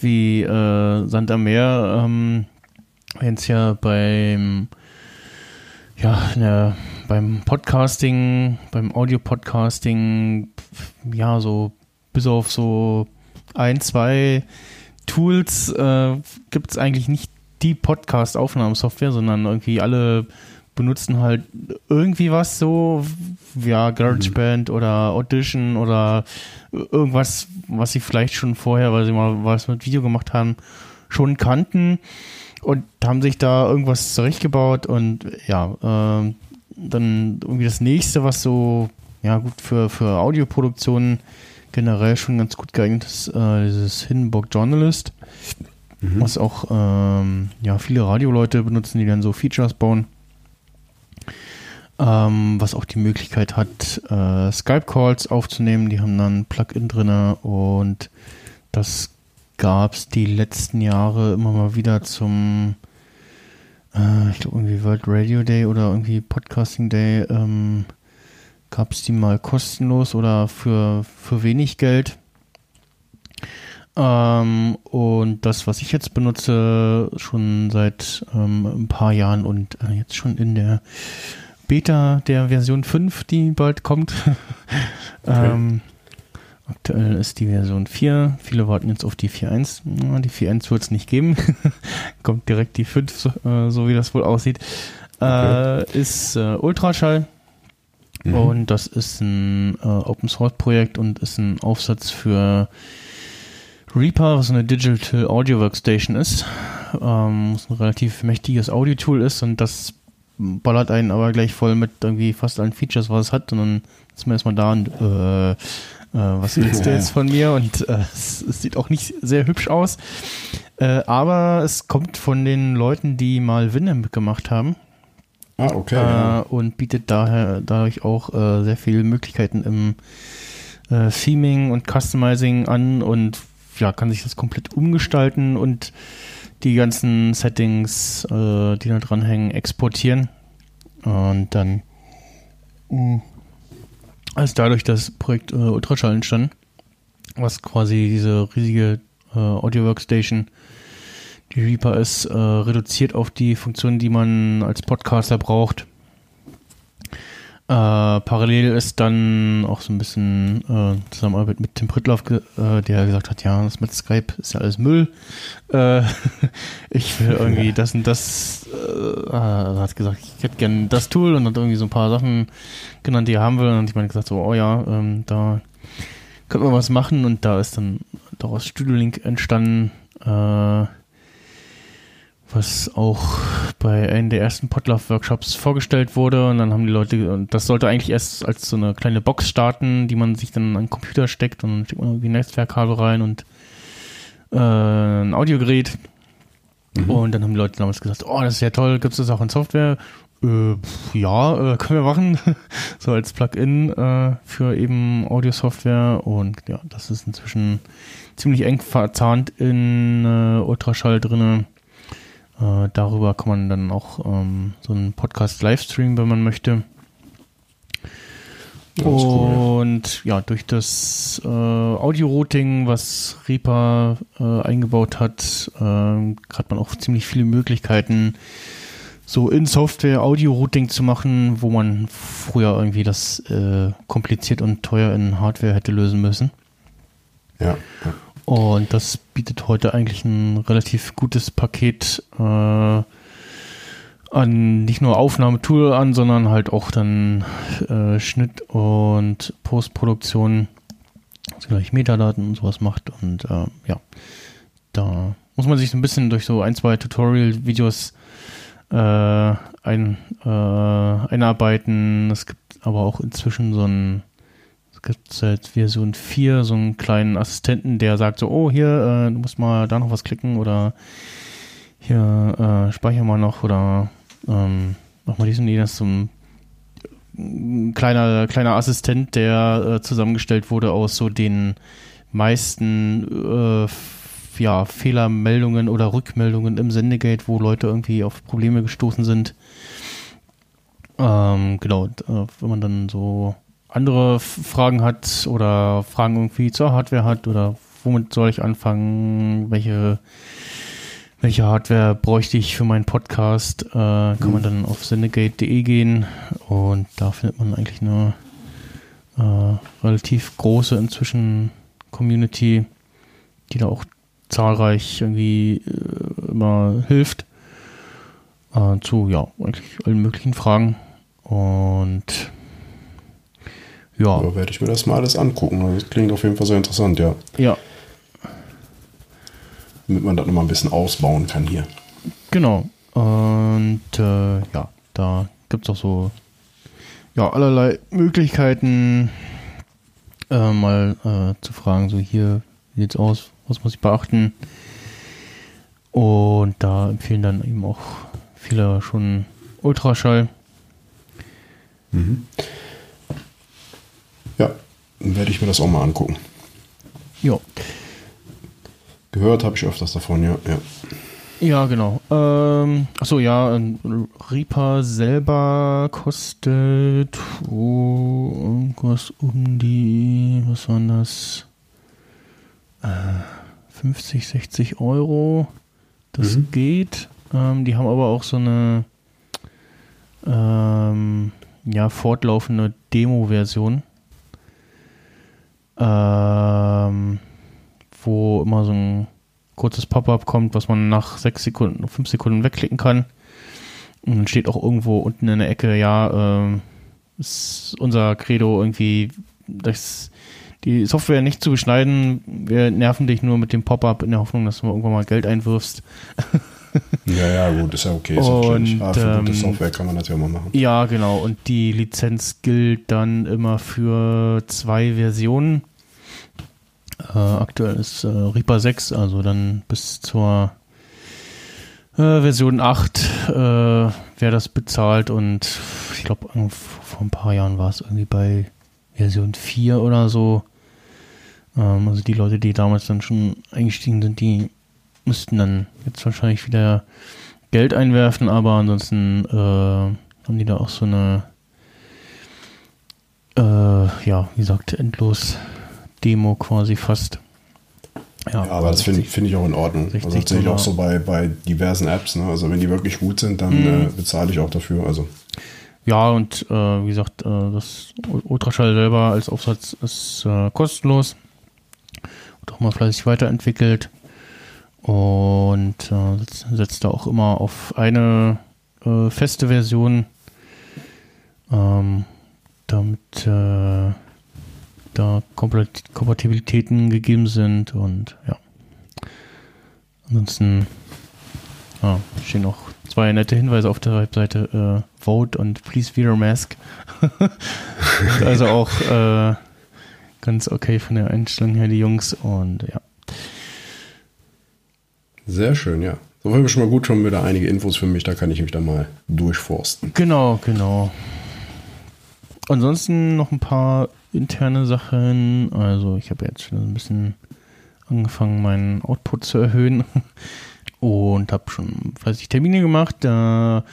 wie äh, Sand am Meer, ähm, jetzt ja beim ja, ne, beim Podcasting, beim Audio-Podcasting, ja, so bis auf so ein, zwei Tools äh, es eigentlich nicht die Podcast-Aufnahmesoftware, sondern irgendwie alle benutzen halt irgendwie was so, ja, GarageBand oder Audition oder irgendwas, was sie vielleicht schon vorher, weil sie mal was mit Video gemacht haben, schon kannten. Und haben sich da irgendwas zurechtgebaut und ja, ähm, dann irgendwie das nächste, was so, ja gut, für, für Audioproduktionen generell schon ganz gut geeignet ist, äh, dieses Hindenburg Journalist, was auch ähm, ja, viele Radioleute benutzen, die dann so Features bauen. Ähm, was auch die Möglichkeit hat, äh, Skype-Calls aufzunehmen. Die haben dann ein Plugin drin und das gab es die letzten Jahre immer mal wieder zum, äh, ich glaube irgendwie World Radio Day oder irgendwie Podcasting Day. Ähm, gab es die mal kostenlos oder für, für wenig Geld. Ähm, und das, was ich jetzt benutze, schon seit ähm, ein paar Jahren und äh, jetzt schon in der Beta der Version 5, die bald kommt. ähm, aktuell ist die Version 4. Viele warten jetzt auf die 4.1. Na, Die 4.1 wird es nicht geben. Kommt direkt die 5, so, äh, so wie das wohl aussieht. Äh, ist äh, Ultraschall. Mhm. Und das ist ein äh, Open Source Projekt und ist ein Aufsatz für Reaper, was eine Digital Audio Workstation ist. Ähm, was ein relativ mächtiges Audio-Tool ist und das ballert einen aber gleich voll mit irgendwie fast allen Features, was es hat. Und dann ist man erstmal da und äh, äh, was willst du jetzt von mir? Und äh, es, es, sieht auch nicht sehr hübsch aus. Äh, aber es kommt von den Leuten, die mal Winamp gemacht haben. Ah, okay. Äh. Und bietet daher dadurch auch äh, sehr viele Möglichkeiten im Theming und Customizing an und ja, kann sich das komplett umgestalten und die ganzen Settings, äh, die da dranhängen, exportieren. Und dann uh, ist dadurch das Projekt äh, Ultraschall entstanden, was quasi diese riesige äh, Audio Workstation die Reaper ist äh, reduziert auf die Funktionen, die man als Podcaster braucht. Äh, parallel ist dann auch so ein bisschen äh, Zusammenarbeit mit Tim Prittloff, äh, der gesagt hat, ja, das mit Skype ist ja alles Müll. Äh, ich will irgendwie das und das, äh, hat gesagt, ich hätte gerne das Tool und hat irgendwie so ein paar Sachen genannt, die er haben will. Und ich meine gesagt, so, oh ja, ähm, da könnte man was machen und da ist dann daraus Studio Link entstanden. Äh, was auch bei einem der ersten Potluck-Workshops vorgestellt wurde. Und dann haben die Leute, und das sollte eigentlich erst als so eine kleine Box starten, die man sich dann an den Computer steckt und dann steckt man irgendwie ein Netzwerkkabel rein und äh, ein Audiogerät. Mhm. Und dann haben die Leute damals gesagt, oh, das ist ja toll, gibt es das auch in Software? Äh, ja, äh, können wir machen. so als Plugin äh, für eben Audio-Software. Und ja, das ist inzwischen ziemlich eng verzahnt in äh, Ultraschall drinnen äh, darüber kann man dann auch ähm, so einen Podcast Livestream, wenn man möchte. Und cool. ja, durch das äh, Audio-Routing, was Reaper äh, eingebaut hat, äh, hat man auch ziemlich viele Möglichkeiten, so in Software Audio-Routing zu machen, wo man früher irgendwie das äh, kompliziert und teuer in Hardware hätte lösen müssen. Ja. ja. Und das bietet heute eigentlich ein relativ gutes Paket äh, an nicht nur Aufnahmetool an, sondern halt auch dann äh, Schnitt und Postproduktion, also gleich Metadaten und sowas macht. Und äh, ja, da muss man sich so ein bisschen durch so ein, zwei Tutorial-Videos äh, ein, äh, einarbeiten. Es gibt aber auch inzwischen so ein es gibt seit Version 4 so einen kleinen Assistenten, der sagt so, oh, hier, äh, du musst mal da noch was klicken oder hier, äh, speicher mal noch oder ähm, mach mal dies und jenes. So ein kleiner, kleiner Assistent, der äh, zusammengestellt wurde aus so den meisten äh, ja, Fehlermeldungen oder Rückmeldungen im Sendegate, wo Leute irgendwie auf Probleme gestoßen sind. Ähm, genau, äh, wenn man dann so andere Fragen hat oder Fragen irgendwie zur Hardware hat oder womit soll ich anfangen, welche, welche Hardware bräuchte ich für meinen Podcast, äh, kann mhm. man dann auf sendegate.de gehen und da findet man eigentlich eine äh, relativ große inzwischen Community, die da auch zahlreich irgendwie äh, immer hilft. Äh, zu ja eigentlich allen möglichen Fragen und ja. Da werde ich mir das mal alles angucken. Das klingt auf jeden Fall sehr interessant, ja. Ja. Damit man das nochmal ein bisschen ausbauen kann hier. Genau. Und äh, ja, da gibt es auch so ja, allerlei Möglichkeiten, äh, mal äh, zu fragen, so hier, wie sieht's aus, was muss ich beachten? Und da empfehlen dann eben auch viele schon Ultraschall. Mhm. Ja, dann werde ich mir das auch mal angucken. Ja. Gehört habe ich öfters davon, ja. Ja, ja genau. Ähm, achso, ja, Reaper selber kostet oh, irgendwas um die, was waren das? Äh, 50, 60 Euro. Das mhm. geht. Ähm, die haben aber auch so eine ähm, ja, fortlaufende Demo-Version ähm, wo immer so ein kurzes Pop-up kommt, was man nach sechs Sekunden, fünf Sekunden wegklicken kann. Und dann steht auch irgendwo unten in der Ecke, ja, ähm, ist unser Credo irgendwie, das, die Software nicht zu beschneiden. Wir nerven dich nur mit dem Pop-up in der Hoffnung, dass du irgendwann mal Geld einwirfst. Ja, ja, gut, ist ja okay. Ist Und, Aber für gute ähm, Software kann man das ja mal machen. Ja, genau. Und die Lizenz gilt dann immer für zwei Versionen. Äh, aktuell ist äh, Reaper 6, also dann bis zur äh, Version 8, äh, wer das bezahlt. Und ich glaube, vor ein paar Jahren war es irgendwie bei Version 4 oder so. Ähm, also die Leute, die damals dann schon eingestiegen sind, die müssten dann jetzt wahrscheinlich wieder Geld einwerfen, aber ansonsten äh, haben die da auch so eine, äh, ja, wie gesagt, endlos Demo quasi fast. Ja, aber das finde find ich auch in Ordnung. Also 60 das sehe ich auch so bei, bei diversen Apps. Ne? Also wenn die wirklich gut sind, dann Mhm. äh, bezahle ich auch dafür. Also Ja, und äh, wie gesagt, äh, das Ultraschall selber als Aufsatz ist äh, kostenlos. Wird auch mal fleißig weiterentwickelt. Und äh, setzt- da auch immer auf eine äh, feste Version, ähm, damit äh, da Kompat- Kompatibilitäten gegeben sind. Und ja. Ansonsten ja, stehen noch zwei nette Hinweise auf der Webseite. Äh, Vote und Please Wear Mask. also auch äh, ganz okay von der Einstellung her, die Jungs. Und ja. Sehr schön, ja. So wir schon mal gut, schon wieder einige Infos für mich. Da kann ich mich da mal durchforsten. Genau, genau. Ansonsten noch ein paar interne Sachen. Also ich habe jetzt schon ein bisschen angefangen, meinen Output zu erhöhen und habe schon fleißig Termine gemacht. Da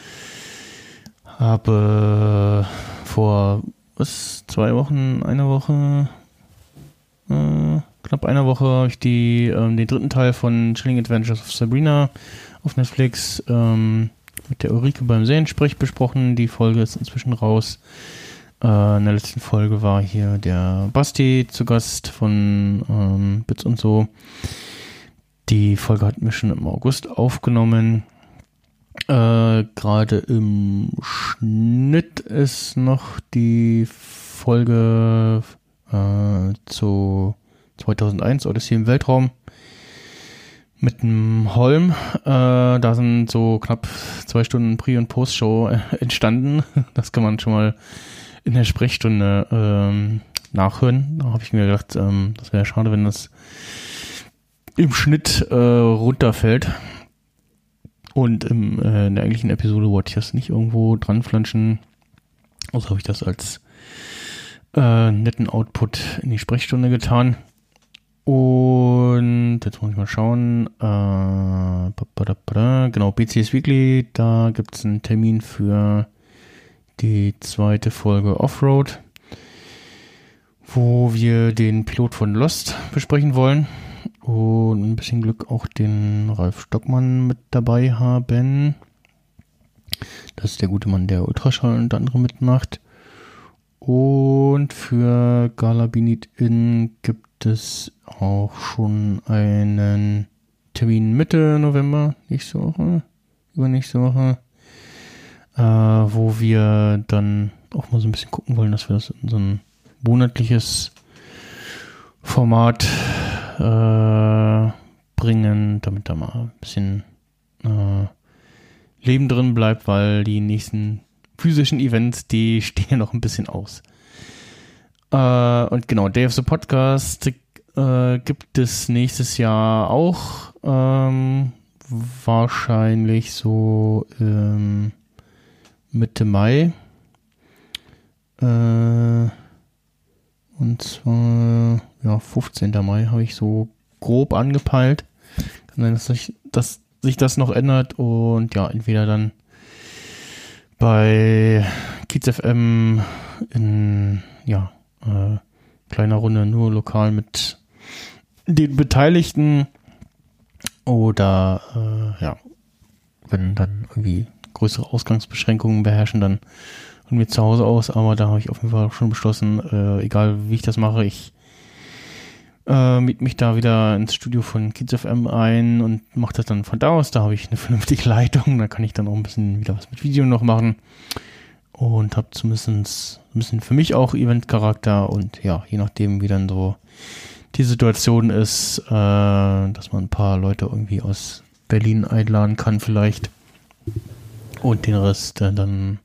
habe vor was, zwei Wochen, eine Woche, äh, knapp einer Woche habe ich die, ähm, den dritten Teil von Chilling Adventures of Sabrina auf Netflix ähm, mit der Ulrike beim Seriensprech besprochen. Die Folge ist inzwischen raus. Äh, in der letzten Folge war hier der Basti zu Gast von ähm, Bits und so. Die Folge hatten wir schon im August aufgenommen. Äh, Gerade im Schnitt ist noch die Folge äh, zu 2001 Odyssey im Weltraum mit dem Holm. Äh, da sind so knapp zwei Stunden Pre- und Post-Show äh, entstanden. Das kann man schon mal in der Sprechstunde ähm, nachhören. Da habe ich mir gedacht, ähm, das wäre schade, wenn das im Schnitt äh, runterfällt. Und im, äh, in der eigentlichen Episode wollte ich das nicht irgendwo dran flanschen. Also habe ich das als äh, netten Output in die Sprechstunde getan. Und jetzt muss ich mal schauen. Äh, genau, BCS Weekly, da gibt es einen Termin für die zweite Folge Offroad, wo wir den Pilot von Lost besprechen wollen und ein bisschen Glück auch den Ralf Stockmann mit dabei haben. Das ist der gute Mann, der Ultraschall unter anderem mitmacht. Und für Galabinit In gibt es auch schon einen Termin Mitte November, nächste Woche, übernächste Woche, äh, wo wir dann auch mal so ein bisschen gucken wollen, dass wir das in so ein monatliches Format äh, bringen, damit da mal ein bisschen äh, Leben drin bleibt, weil die nächsten physischen Events, die stehen ja noch ein bisschen aus. Äh, und genau, Day of the Podcast äh, gibt es nächstes Jahr auch. Ähm, wahrscheinlich so ähm, Mitte Mai. Äh, und zwar, ja, 15. Mai habe ich so grob angepeilt. Kann sein, dass sich, dass sich das noch ändert und ja, entweder dann bei Kiez FM in, ja, äh, kleiner Runde nur lokal mit den Beteiligten oder, äh, ja, wenn dann irgendwie größere Ausgangsbeschränkungen beherrschen, dann von mir zu Hause aus, aber da habe ich auf jeden Fall schon beschlossen, äh, egal wie ich das mache, ich äh, miet mich da wieder ins Studio von Kids FM ein und mache das dann von da aus. Da habe ich eine vernünftige Leitung, da kann ich dann auch ein bisschen wieder was mit Video noch machen. Und habe zumindest ein bisschen für mich auch Event-Charakter und ja, je nachdem, wie dann so die Situation ist, äh, dass man ein paar Leute irgendwie aus Berlin einladen kann vielleicht und den Rest äh, dann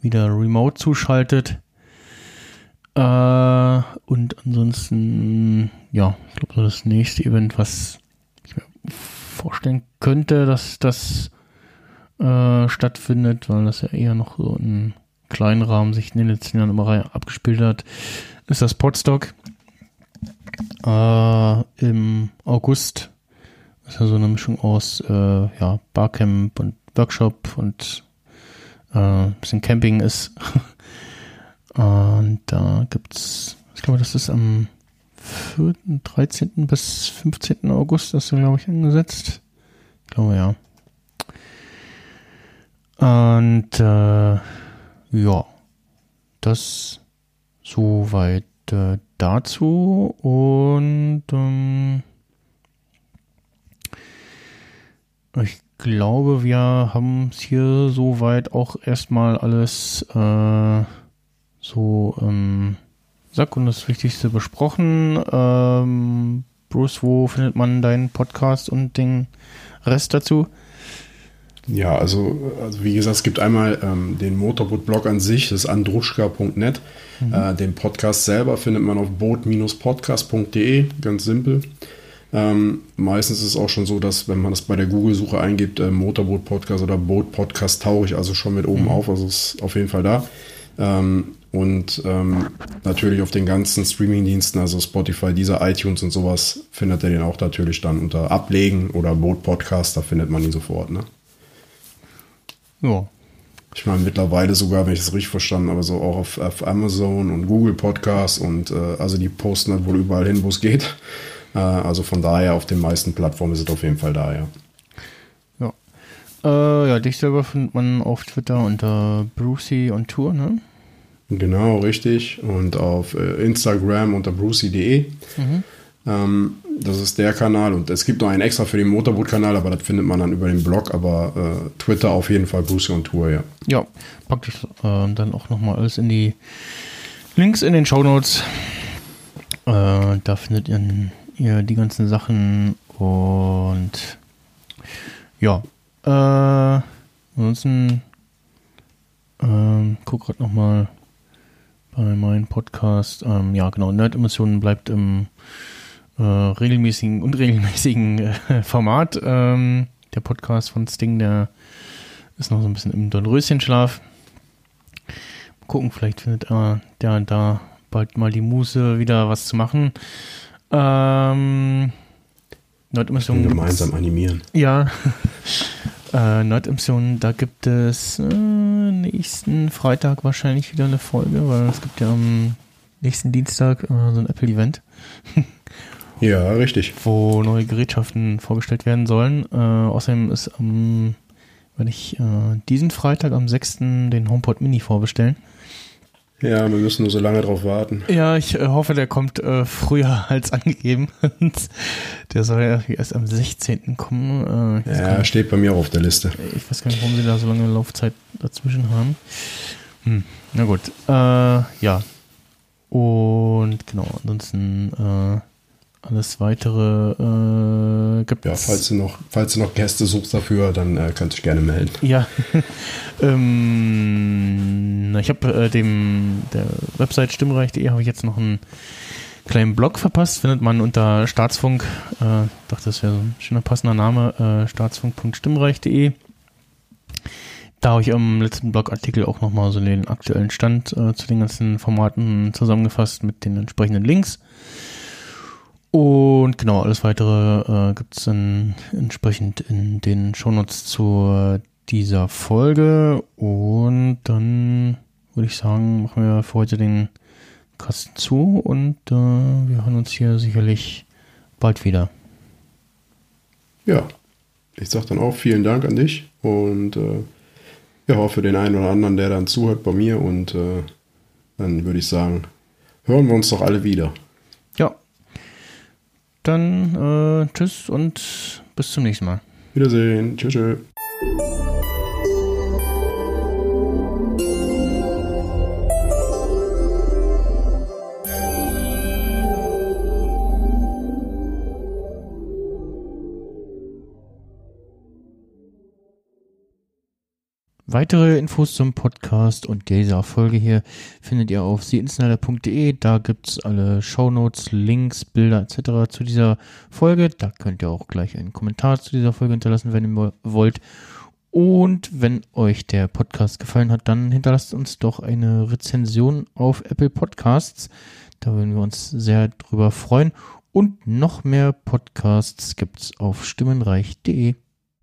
wieder remote zuschaltet. Äh, und ansonsten, ja, ich glaube, das nächste Event, was ich mir vorstellen könnte, dass das äh, stattfindet, weil das ja eher noch so in kleinen Rahmen sich in den letzten Jahren immer abgespielt hat, ist das Podstock äh, im August. Das ist ja so eine Mischung aus äh, ja, Barcamp und Workshop und äh, ein bisschen Camping ist. und da gibt's, ich glaube, das ist am 4., 13. bis 15. August, das ist, glaube ich, angesetzt. Ich glaube, ja. Und äh, ja, das soweit äh, dazu und ähm, ich glaube, wir haben es hier soweit auch erstmal alles äh, so ähm, Sack und das Wichtigste besprochen. Ähm, Bruce, wo findet man deinen Podcast und den Rest dazu? Ja, also, also wie gesagt, es gibt einmal ähm, den Motorboot-Blog an sich, das ist andruschka.net. Mhm. Äh, den Podcast selber findet man auf boot-podcast.de, ganz simpel. Ähm, meistens ist es auch schon so, dass wenn man das bei der Google-Suche eingibt, äh, Motorboot-Podcast oder Boot-Podcast tauche ich also schon mit oben mhm. auf, also ist auf jeden Fall da. Ähm, und ähm, natürlich auf den ganzen Streaming-Diensten, also Spotify, dieser iTunes und sowas, findet ihr den auch natürlich dann unter Ablegen oder Boot Podcast, da findet man ihn sofort. Ne? Ja. Ich meine, mittlerweile sogar, wenn ich es richtig verstanden habe, so auch auf, auf Amazon und Google Podcasts und äh, also die posten halt wohl überall hin, wo es geht. Äh, also von daher auf den meisten Plattformen ist es auf jeden Fall da, ja. Ja. Äh, ja, dich selber findet man auf Twitter unter Brucey on Tour, ne? Genau, richtig. Und auf äh, Instagram unter brucey.de. Mhm. Ähm, das ist der Kanal und es gibt noch einen extra für den Motorboot-Kanal, aber das findet man dann über den Blog, aber äh, Twitter auf jeden Fall Bruce on Tour, ja. Ja, pack ich äh, dann auch nochmal alles in die Links in den Show Notes. Äh, da findet ihr, ihr, die ganzen Sachen und ja, äh, ansonsten äh, guck gerade nochmal bei meinem Podcast. Ähm, ja, genau, Nerd-Emissionen bleibt im äh, regelmäßigen, unregelmäßigen äh, Format. Ähm, der Podcast von Sting, der ist noch so ein bisschen im Dornröschenschlaf. Mal gucken, vielleicht findet er der da bald mal die Muße, wieder was zu machen. Ähm, Nordmission. Gemeinsam animieren. Ja. äh, Nordmission, da gibt es äh, nächsten Freitag wahrscheinlich wieder eine Folge, weil es gibt ja am nächsten Dienstag äh, so ein Apple-Event. Ja, richtig. Wo neue Gerätschaften vorgestellt werden sollen. Äh, außerdem ist am, wenn ich äh, diesen Freitag am 6. den HomePod Mini vorbestellen. Ja, wir müssen nur so lange drauf warten. Ja, ich äh, hoffe, der kommt äh, früher als angegeben. der soll ja erst am 16. kommen. Äh, ja, steht bei mir auch auf der Liste. Ich weiß gar nicht, warum sie da so lange Laufzeit dazwischen haben. Hm, na gut. Äh, ja. Und genau, ansonsten alles weitere äh, gibt Ja, falls du, noch, falls du noch Gäste suchst dafür, dann äh, kannst du dich gerne melden. Ja. ähm, ich habe äh, dem der Website stimmreich.de habe ich jetzt noch einen kleinen Blog verpasst. Findet man unter Staatsfunk. Äh, dachte, das wäre so ein schöner passender Name. Äh, staatsfunk.stimmreich.de. Da habe ich im letzten Blogartikel auch nochmal so den aktuellen Stand äh, zu den ganzen Formaten zusammengefasst mit den entsprechenden Links. Und genau, alles weitere äh, gibt es dann entsprechend in den Shownotes zu dieser Folge. Und dann würde ich sagen, machen wir für heute den Kasten zu und äh, wir hören uns hier sicherlich bald wieder. Ja, ich sage dann auch vielen Dank an dich und äh, ja, für den einen oder anderen, der dann zuhört bei mir und äh, dann würde ich sagen, hören wir uns doch alle wieder. Dann äh, tschüss und bis zum nächsten Mal. Wiedersehen. Tschüss. tschüss. Weitere Infos zum Podcast und dieser Folge hier findet ihr auf theinsnider.de. Da gibt's alle Shownotes, Links, Bilder etc. zu dieser Folge. Da könnt ihr auch gleich einen Kommentar zu dieser Folge hinterlassen, wenn ihr wollt. Und wenn euch der Podcast gefallen hat, dann hinterlasst uns doch eine Rezension auf Apple Podcasts. Da würden wir uns sehr drüber freuen. Und noch mehr Podcasts gibt's auf stimmenreich.de.